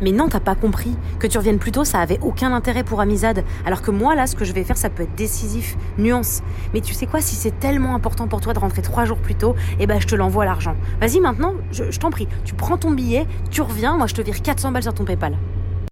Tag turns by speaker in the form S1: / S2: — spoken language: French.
S1: Mais non, t'as pas compris. Que tu reviennes plus tôt, ça avait aucun intérêt pour Amizade. Alors que moi, là, ce que je vais faire, ça peut être décisif. Nuance. Mais tu sais quoi, si c'est tellement important pour toi de rentrer trois jours plus tôt, eh ben, je te l'envoie l'argent. Vas-y, maintenant, je, je t'en prie. Tu prends ton billet, tu reviens, moi, je te vire 400 balles sur ton PayPal.